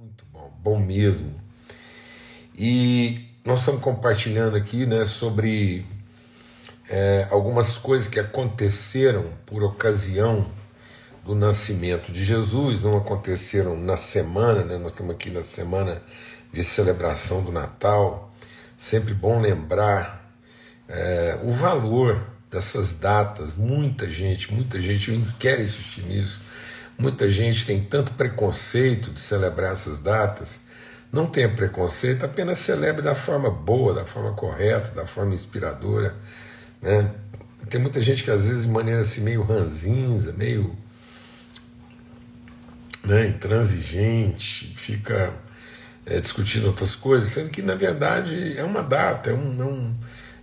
Muito bom, bom mesmo. E nós estamos compartilhando aqui né, sobre é, algumas coisas que aconteceram por ocasião do nascimento de Jesus, não aconteceram na semana, né? nós estamos aqui na semana de celebração do Natal. Sempre bom lembrar é, o valor dessas datas. Muita gente, muita gente quer insistir nisso. Muita gente tem tanto preconceito de celebrar essas datas. Não tenha preconceito, apenas celebre da forma boa, da forma correta, da forma inspiradora. Né? Tem muita gente que às vezes de maneira assim meio ranzinza, meio né, intransigente, fica é, discutindo outras coisas, sendo que na verdade é uma data, é, um, é, um,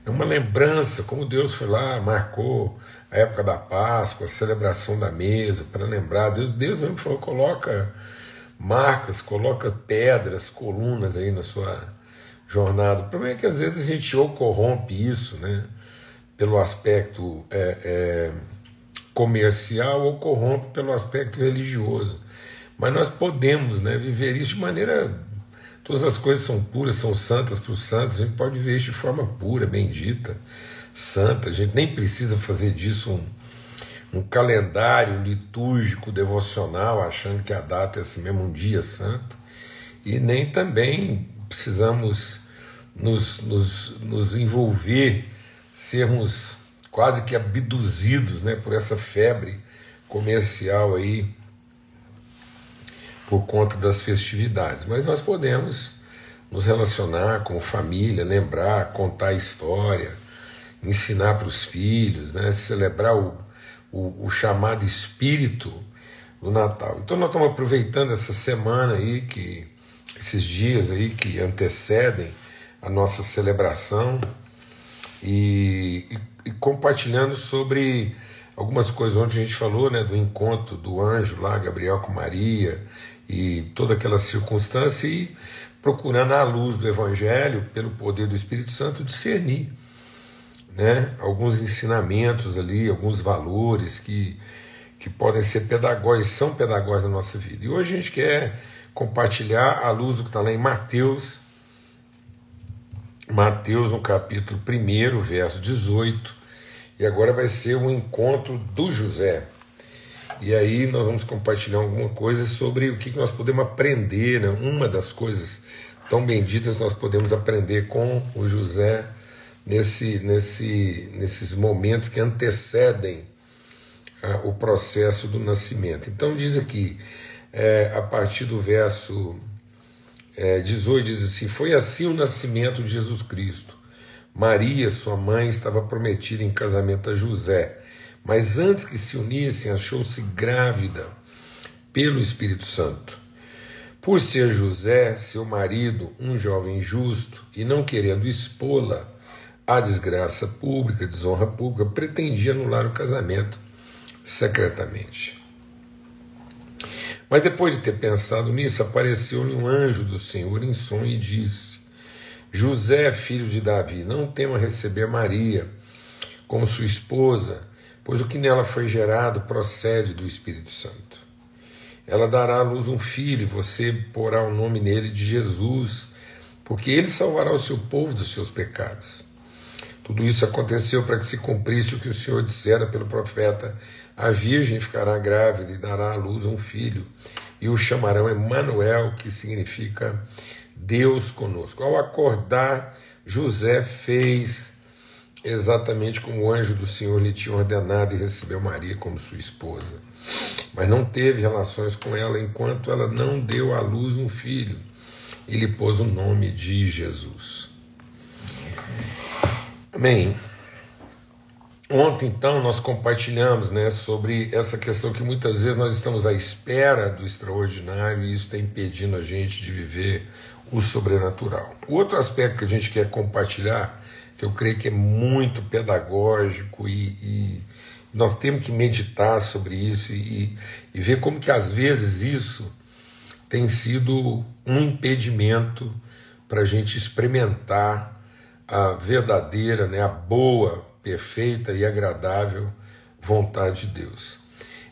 é uma lembrança, como Deus foi lá, marcou a época da Páscoa, a celebração da mesa, para lembrar. Deus, Deus mesmo falou: coloca marcas, coloca pedras, colunas aí na sua jornada. O problema é que às vezes a gente ou corrompe isso, né, pelo aspecto é, é, comercial, ou corrompe pelo aspecto religioso. Mas nós podemos né, viver isso de maneira. Todas as coisas são puras, são santas para os santos, a gente pode viver isso de forma pura, bendita, santa. A gente nem precisa fazer disso um, um calendário litúrgico, devocional, achando que a data é assim mesmo um dia santo. E nem também precisamos nos, nos, nos envolver, sermos quase que abduzidos né, por essa febre comercial aí por conta das festividades, mas nós podemos nos relacionar com família, lembrar, contar história, ensinar para os filhos, né? celebrar o, o, o, chamado espírito do Natal. Então nós estamos aproveitando essa semana aí, que, esses dias aí que antecedem a nossa celebração e, e, e compartilhando sobre algumas coisas. Ontem a gente falou né, do encontro do anjo lá, Gabriel com Maria, e toda aquela circunstância e procurando à luz do Evangelho, pelo poder do Espírito Santo, discernir né, alguns ensinamentos ali, alguns valores que, que podem ser pedagógicos, são pedagógicos na nossa vida. E hoje a gente quer compartilhar à luz do que está lá em Mateus, Mateus no capítulo 1, verso 18, e agora vai ser o um encontro do José. E aí nós vamos compartilhar alguma coisa sobre o que nós podemos aprender, né? uma das coisas tão benditas que nós podemos aprender com o José nesse, nesse, nesses momentos que antecedem ah, o processo do nascimento. Então diz aqui, é, a partir do verso é, 18, diz assim: Foi assim o nascimento de Jesus Cristo. Maria, sua mãe, estava prometida em casamento a José mas antes que se unissem, achou-se grávida pelo Espírito Santo. Por ser José, seu marido, um jovem justo, e não querendo expô-la à desgraça pública, desonra pública, pretendia anular o casamento secretamente. Mas depois de ter pensado nisso, apareceu-lhe um anjo do Senhor em sonho e disse: José, filho de Davi, não tema receber Maria como sua esposa pois o que nela foi gerado procede do Espírito Santo. Ela dará à luz um filho, e você porá o nome nele de Jesus, porque ele salvará o seu povo dos seus pecados. Tudo isso aconteceu para que se cumprisse o que o Senhor dissera pelo profeta: a virgem ficará grávida e dará à luz um filho, e o chamarão Emanuel, que significa Deus conosco. Ao acordar, José fez exatamente como o anjo do Senhor lhe tinha ordenado e recebeu Maria como sua esposa. Mas não teve relações com ela enquanto ela não deu à luz um filho. E lhe pôs o nome de Jesus. Amém. Ontem, então, nós compartilhamos né, sobre essa questão que muitas vezes nós estamos à espera do extraordinário e isso está impedindo a gente de viver o sobrenatural. O outro aspecto que a gente quer compartilhar que eu creio que é muito pedagógico e, e nós temos que meditar sobre isso e, e, ver como que às vezes isso tem sido um impedimento para a gente experimentar a verdadeira, né, a boa, perfeita e agradável vontade de Deus.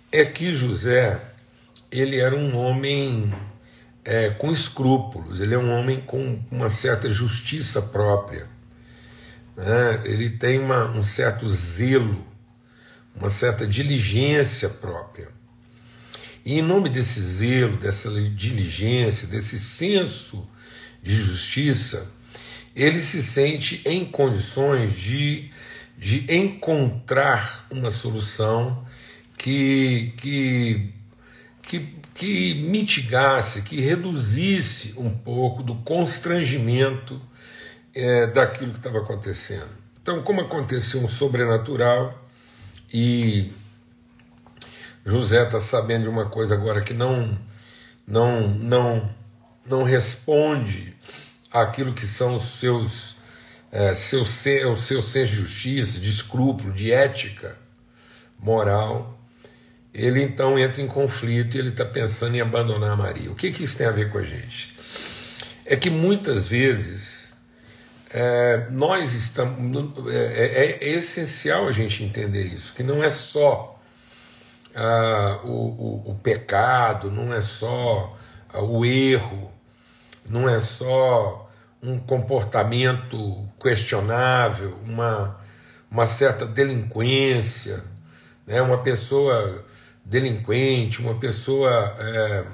É que José, ele era um homem é, com escrúpulos, ele é um homem com uma certa justiça própria, né? ele tem uma, um certo zelo, uma certa diligência própria. E em nome desse zelo, dessa diligência, desse senso de justiça, ele se sente em condições de, de encontrar uma solução que, que, que, que mitigasse, que reduzisse um pouco do constrangimento é, daquilo que estava acontecendo. Então, como aconteceu um sobrenatural e José está sabendo de uma coisa agora que não, não, não, não responde àquilo que são os seus, é, seu, o seu senso de justiça, de escrúpulo, de ética moral. Ele então entra em conflito e ele está pensando em abandonar Maria. O que, que isso tem a ver com a gente? É que muitas vezes é, nós estamos. É, é, é essencial a gente entender isso, que não é só ah, o, o, o, pecado, não é só ah, o erro, não é só um comportamento questionável, uma, uma certa delinquência, né? uma pessoa delinquente, uma pessoa é,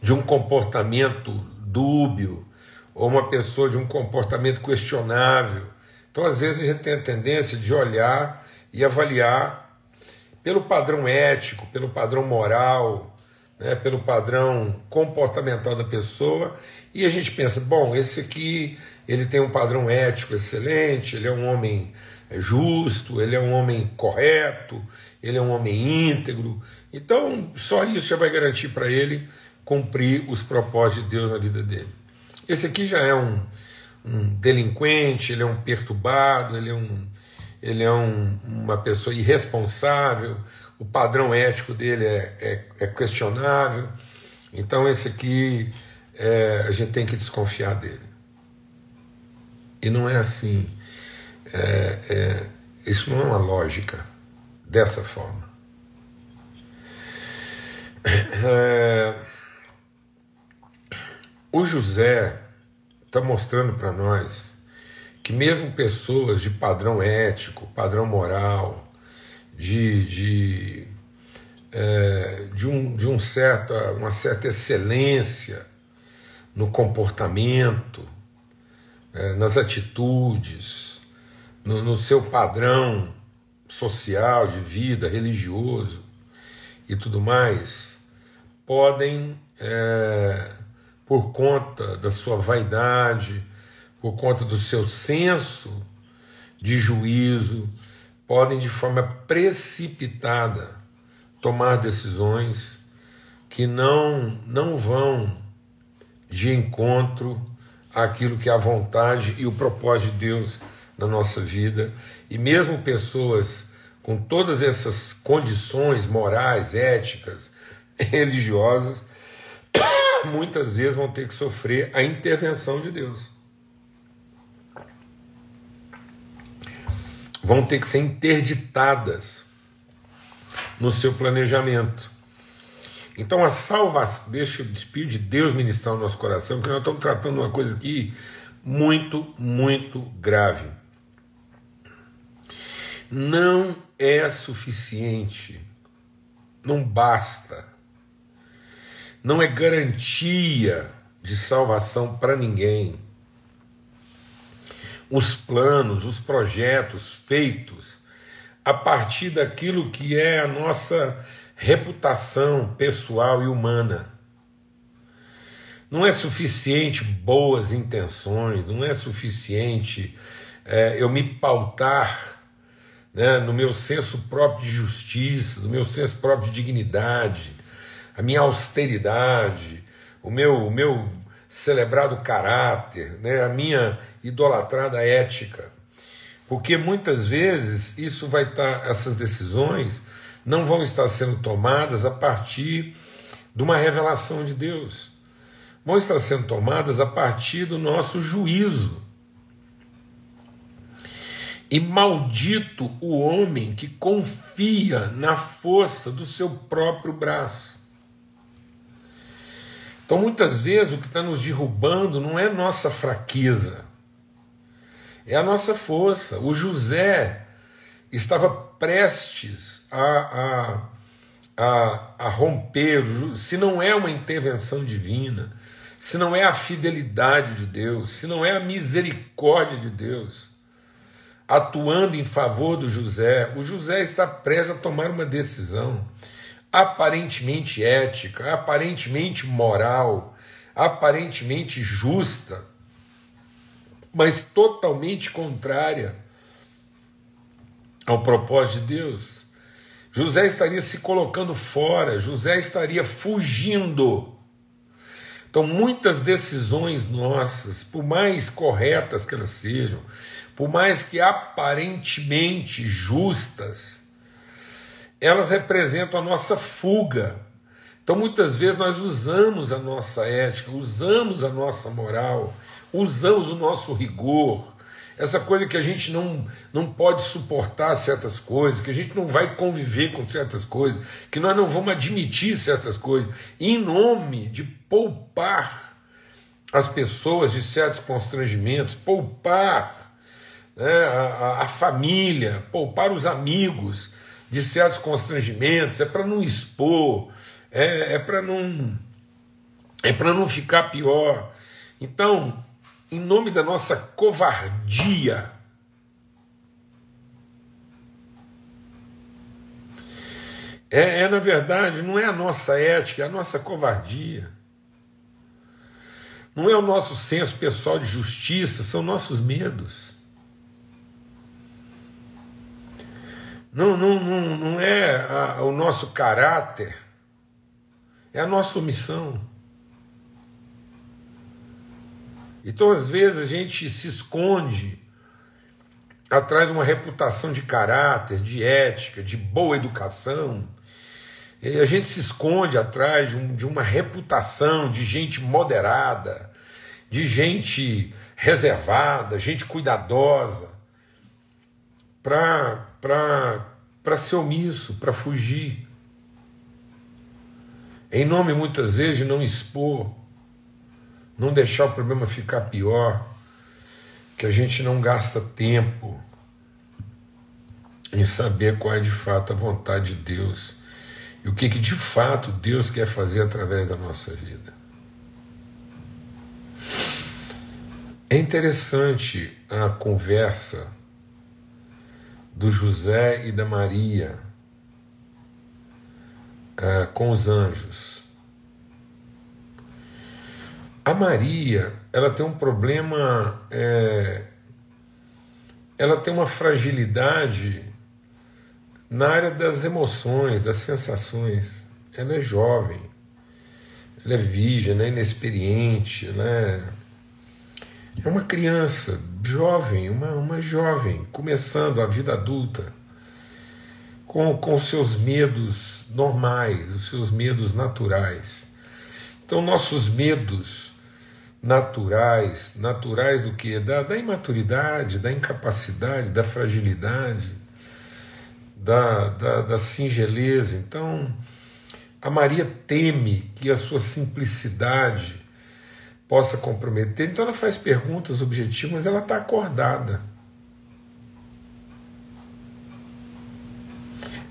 de um comportamento dúbio, ou uma pessoa de um comportamento questionável. Então, às vezes, a gente tem a tendência de olhar e avaliar pelo padrão ético, pelo padrão moral, né, pelo padrão comportamental da pessoa, e a gente pensa, bom, esse aqui ele tem um padrão ético excelente, ele é um homem é, justo, ele é um homem correto, ele é um homem íntegro, então só isso já vai garantir para ele cumprir os propósitos de Deus na vida dele. Esse aqui já é um, um delinquente, ele é um perturbado, ele é um ele é um, uma pessoa irresponsável, o padrão ético dele é, é, é questionável. Então, esse aqui é, a gente tem que desconfiar dele. E não é assim. É, é, isso não é uma lógica dessa forma. É, o José está mostrando para nós que mesmo pessoas de padrão ético, padrão moral, de, de, é, de, um, de um certa, uma certa excelência no comportamento, é, nas atitudes, no, no seu padrão social, de vida, religioso e tudo mais, podem, é, por conta da sua vaidade, por conta do seu senso de juízo, podem de forma precipitada tomar decisões que não não vão de encontro àquilo que é a vontade e o propósito de Deus na nossa vida. E mesmo pessoas com todas essas condições morais, éticas, religiosas, muitas vezes vão ter que sofrer a intervenção de Deus. Vão ter que ser interditadas no seu planejamento. Então a salvação, deixa o Espírito de Deus ministrar no nosso coração, porque nós estamos tratando uma coisa aqui muito, muito grave. Não é suficiente, não basta, não é garantia de salvação para ninguém os planos, os projetos feitos a partir daquilo que é a nossa reputação pessoal e humana. Não é suficiente boas intenções, não é suficiente é, eu me pautar né, no meu senso próprio de justiça, no meu senso próprio de dignidade, a minha austeridade, o meu, o meu celebrado caráter, né, a minha idolatrada ética. Porque muitas vezes isso vai estar, tá, essas decisões não vão estar sendo tomadas a partir de uma revelação de Deus. Vão estar sendo tomadas a partir do nosso juízo. E maldito o homem que confia na força do seu próprio braço. Então, muitas vezes, o que está nos derrubando não é nossa fraqueza, é a nossa força. O José estava prestes a, a, a, a romper, se não é uma intervenção divina, se não é a fidelidade de Deus, se não é a misericórdia de Deus atuando em favor do José, o José está prestes a tomar uma decisão aparentemente ética, aparentemente moral, aparentemente justa, mas totalmente contrária ao propósito de Deus. José estaria se colocando fora, José estaria fugindo. Então, muitas decisões nossas, por mais corretas que elas sejam, por mais que aparentemente justas, elas representam a nossa fuga. Então, muitas vezes, nós usamos a nossa ética, usamos a nossa moral, usamos o nosso rigor, essa coisa que a gente não, não pode suportar certas coisas, que a gente não vai conviver com certas coisas, que nós não vamos admitir certas coisas, em nome de poupar as pessoas de certos constrangimentos, poupar né, a, a família, poupar os amigos de certos constrangimentos, é para não expor, é, é para não é para não ficar pior. Então, em nome da nossa covardia, é, é na verdade, não é a nossa ética, é a nossa covardia. Não é o nosso senso pessoal de justiça, são nossos medos. Não, não, não, não é a, o nosso caráter, é a nossa omissão. Então, às vezes, a gente se esconde atrás de uma reputação de caráter, de ética, de boa educação. E a gente se esconde atrás de, um, de uma reputação de gente moderada, de gente reservada, gente cuidadosa, para ser omisso, para fugir. Em nome, muitas vezes, de não expor, não deixar o problema ficar pior, que a gente não gasta tempo em saber qual é de fato a vontade de Deus e o que, que de fato Deus quer fazer através da nossa vida. É interessante a conversa do José e da Maria uh, com os anjos. A Maria, ela tem um problema, é, ela tem uma fragilidade na área das emoções, das sensações. Ela é jovem, ela é virgem, é inexperiente, ela é é uma criança jovem, uma, uma jovem, começando a vida adulta, com, com seus medos normais, os seus medos naturais. Então, nossos medos naturais, naturais do que? Da, da imaturidade, da incapacidade, da fragilidade, da, da, da singeleza. Então, a Maria teme que a sua simplicidade possa comprometer. Então ela faz perguntas objetivas, mas ela está acordada.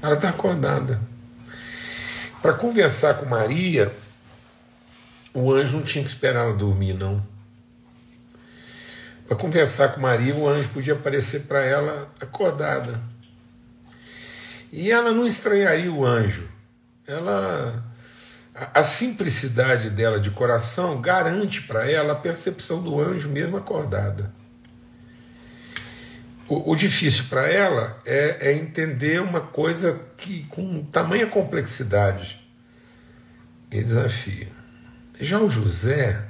Ela está acordada. Para conversar com Maria, o anjo não tinha que esperar ela dormir, não. Para conversar com Maria, o anjo podia aparecer para ela acordada. E ela não estranharia o anjo. Ela a simplicidade dela de coração garante para ela a percepção do anjo mesmo acordada. O, o difícil para ela é, é, entender uma coisa que com tamanha complexidade e desafio. Já o José,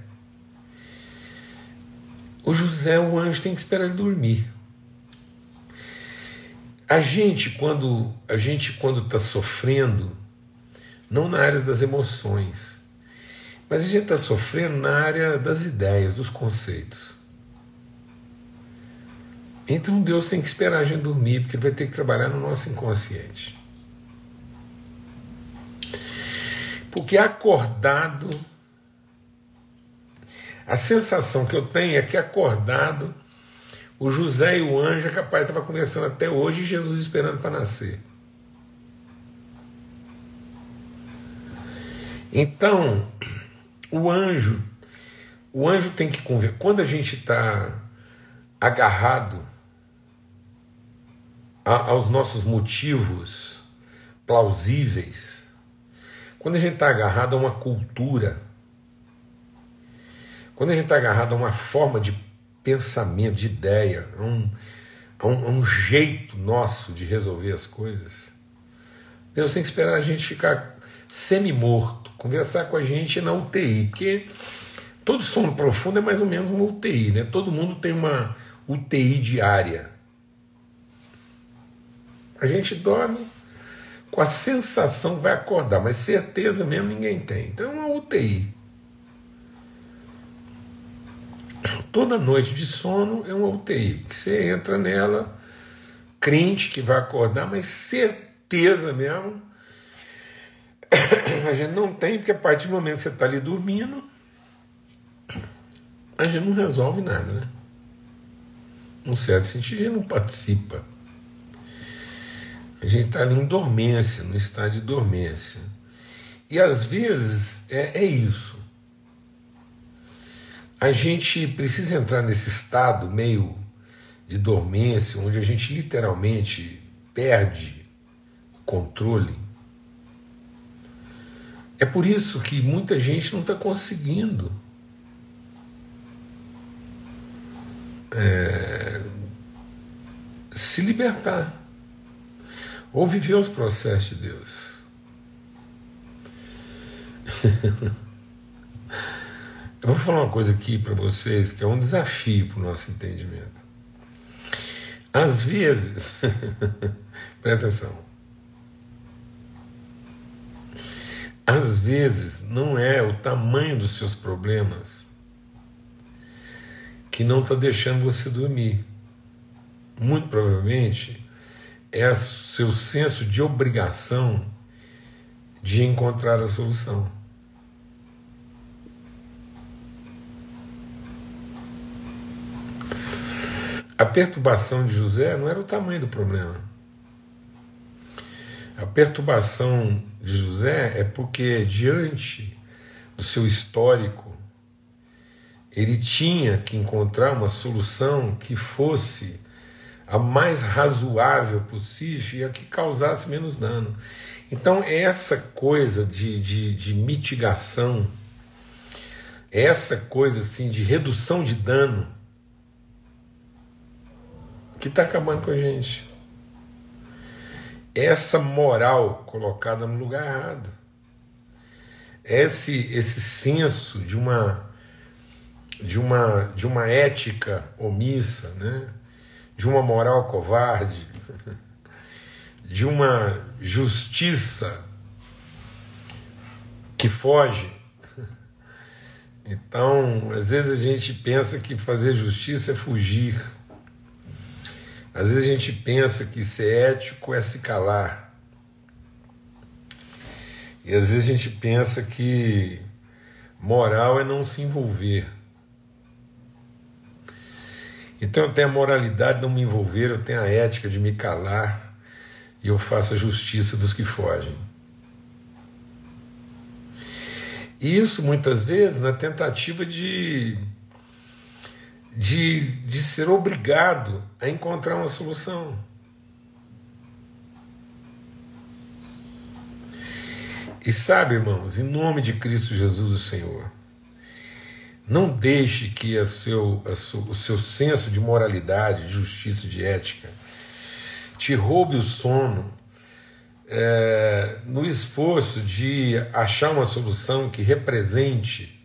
o José, o anjo tem que esperar ele dormir. A gente quando a gente quando está sofrendo não na área das emoções, mas a gente está sofrendo na área das ideias, dos conceitos. Então Deus tem que esperar a gente dormir, porque Ele vai ter que trabalhar no nosso inconsciente. Porque acordado A sensação que eu tenho é que acordado, o José e o anjo é capaz estava conversando até hoje Jesus esperando para nascer. Então, o anjo, o anjo tem que conversar. Quando a gente está agarrado a, aos nossos motivos plausíveis, quando a gente está agarrado a uma cultura, quando a gente está agarrado a uma forma de pensamento, de ideia, a um, a um, a um jeito nosso de resolver as coisas, Deus tem que esperar a gente ficar semi-morto, conversar com a gente na UTI, porque todo sono profundo é mais ou menos uma UTI, né? Todo mundo tem uma UTI diária. A gente dorme com a sensação vai acordar, mas certeza mesmo ninguém tem. Então é uma UTI. Toda noite de sono é uma UTI, que você entra nela, crente que vai acordar, mas certeza mesmo a gente não tem, porque a partir do momento que você está ali dormindo, a gente não resolve nada, né? Num certo sentido, a gente não participa. A gente está ali em dormência, no estado de dormência. E às vezes é, é isso. A gente precisa entrar nesse estado meio de dormência, onde a gente literalmente perde o controle. É por isso que muita gente não está conseguindo é, se libertar ou viver os processos de Deus. Eu vou falar uma coisa aqui para vocês que é um desafio para o nosso entendimento. Às vezes, presta atenção, às vezes não é o tamanho dos seus problemas que não está deixando você dormir. Muito provavelmente é o seu senso de obrigação de encontrar a solução. A perturbação de José não era o tamanho do problema. A perturbação de José é porque, diante do seu histórico, ele tinha que encontrar uma solução que fosse a mais razoável possível e a que causasse menos dano. Então, essa coisa de, de, de mitigação, essa coisa assim de redução de dano, que está acabando com a gente. Essa moral colocada no lugar errado. Esse, esse senso de uma de uma, de uma ética omissa, né? de uma moral covarde, de uma justiça que foge. Então, às vezes a gente pensa que fazer justiça é fugir. Às vezes a gente pensa que ser ético é se calar. E às vezes a gente pensa que moral é não se envolver. Então eu tenho a moralidade de não me envolver, eu tenho a ética de me calar e eu faço a justiça dos que fogem. E isso muitas vezes na tentativa de, de, de ser obrigado a encontrar uma solução. E sabe, irmãos, em nome de Cristo Jesus, o Senhor, não deixe que a seu, a seu, o seu senso de moralidade, de justiça, de ética te roube o sono é, no esforço de achar uma solução que represente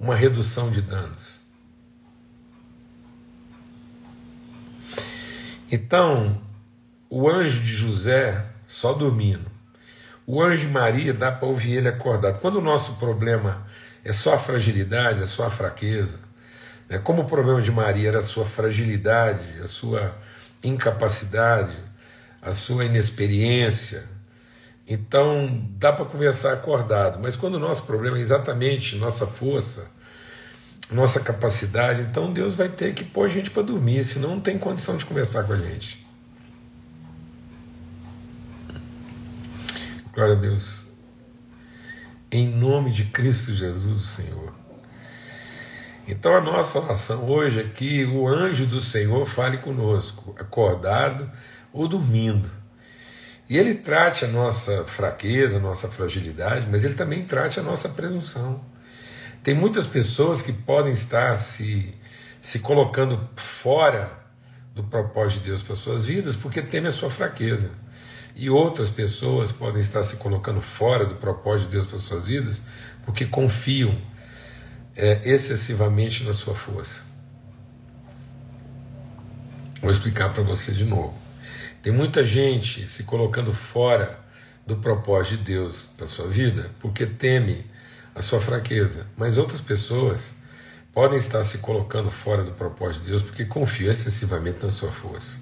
uma redução de danos. Então, o anjo de José só dormindo. O anjo de Maria dá para ouvir ele acordado. Quando o nosso problema é só a fragilidade, é só a fraqueza. Né? Como o problema de Maria era a sua fragilidade, a sua incapacidade, a sua inexperiência. Então dá para conversar acordado, mas quando o nosso problema é exatamente nossa força, nossa capacidade, então Deus vai ter que pôr a gente para dormir, senão não tem condição de conversar com a gente. Glória a Deus. Em nome de Cristo Jesus, o Senhor. Então a nossa oração hoje é que o anjo do Senhor fale conosco, acordado ou dormindo. E ele trate a nossa fraqueza, a nossa fragilidade, mas ele também trate a nossa presunção. Tem muitas pessoas que podem estar se, se colocando fora do propósito de Deus para suas vidas porque temem a sua fraqueza. E outras pessoas podem estar se colocando fora do propósito de Deus para suas vidas porque confiam é, excessivamente na sua força. Vou explicar para você de novo. Tem muita gente se colocando fora do propósito de Deus para sua vida porque teme a sua fraqueza. Mas outras pessoas podem estar se colocando fora do propósito de Deus porque confiam excessivamente na sua força.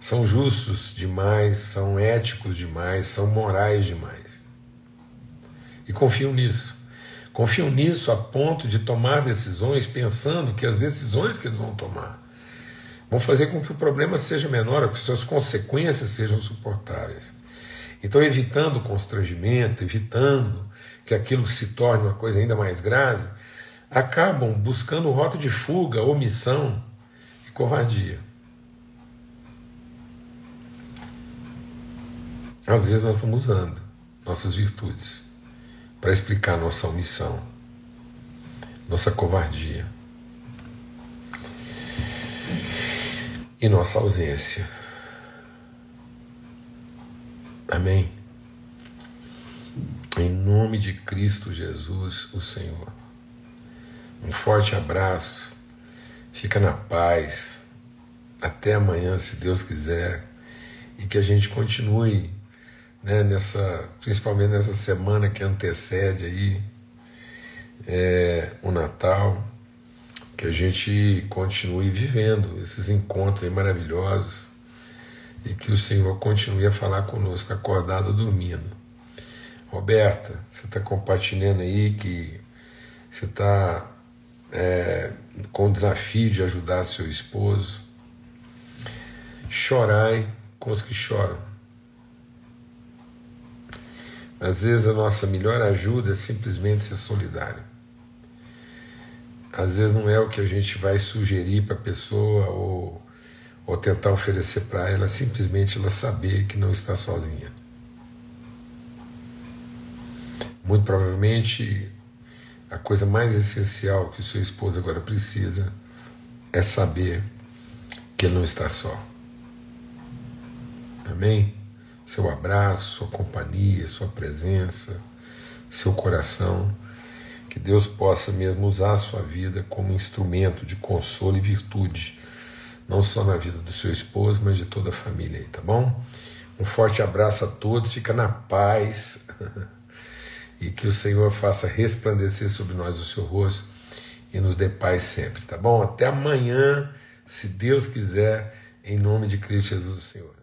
São justos demais, são éticos demais, são morais demais. E confiam nisso. Confiam nisso a ponto de tomar decisões pensando que as decisões que eles vão tomar vão fazer com que o problema seja menor, que suas consequências sejam suportáveis. Então, evitando constrangimento, evitando que aquilo se torne uma coisa ainda mais grave, acabam buscando rota de fuga, omissão e covardia. Às vezes nós estamos usando nossas virtudes para explicar nossa omissão, nossa covardia e nossa ausência. Amém? Em nome de Cristo Jesus, o Senhor. Um forte abraço. Fica na paz. Até amanhã, se Deus quiser. E que a gente continue, né, nessa, principalmente nessa semana que antecede aí é, o Natal, que a gente continue vivendo esses encontros maravilhosos e que o Senhor continue a falar conosco, acordado, dormindo Roberta, você está compartilhando aí que você está é, com o desafio de ajudar seu esposo. Chorai com os que choram. Às vezes a nossa melhor ajuda é simplesmente ser solidário. Às vezes não é o que a gente vai sugerir para a pessoa ou, ou tentar oferecer para ela, simplesmente ela saber que não está sozinha. Muito provavelmente a coisa mais essencial que o seu esposo agora precisa é saber que ele não está só. Amém? Seu abraço, sua companhia, sua presença, seu coração. Que Deus possa mesmo usar a sua vida como instrumento de consolo e virtude, não só na vida do seu esposo, mas de toda a família aí, tá bom? Um forte abraço a todos, fica na paz. e que o Senhor faça resplandecer sobre nós o seu rosto e nos dê paz sempre, tá bom? Até amanhã, se Deus quiser, em nome de Cristo Jesus, Senhor.